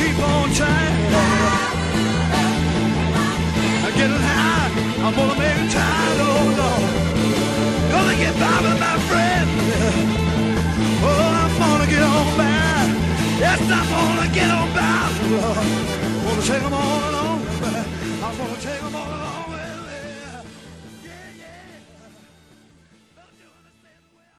Keep on trying. I'm getting high. I'm gonna make it time, oh Lord. Gonna get by with my friend. Oh, I'm gonna get on by. Yes, I'm gonna get on by, Lord. Gonna take 'em all along. I'm gonna take 'em all along.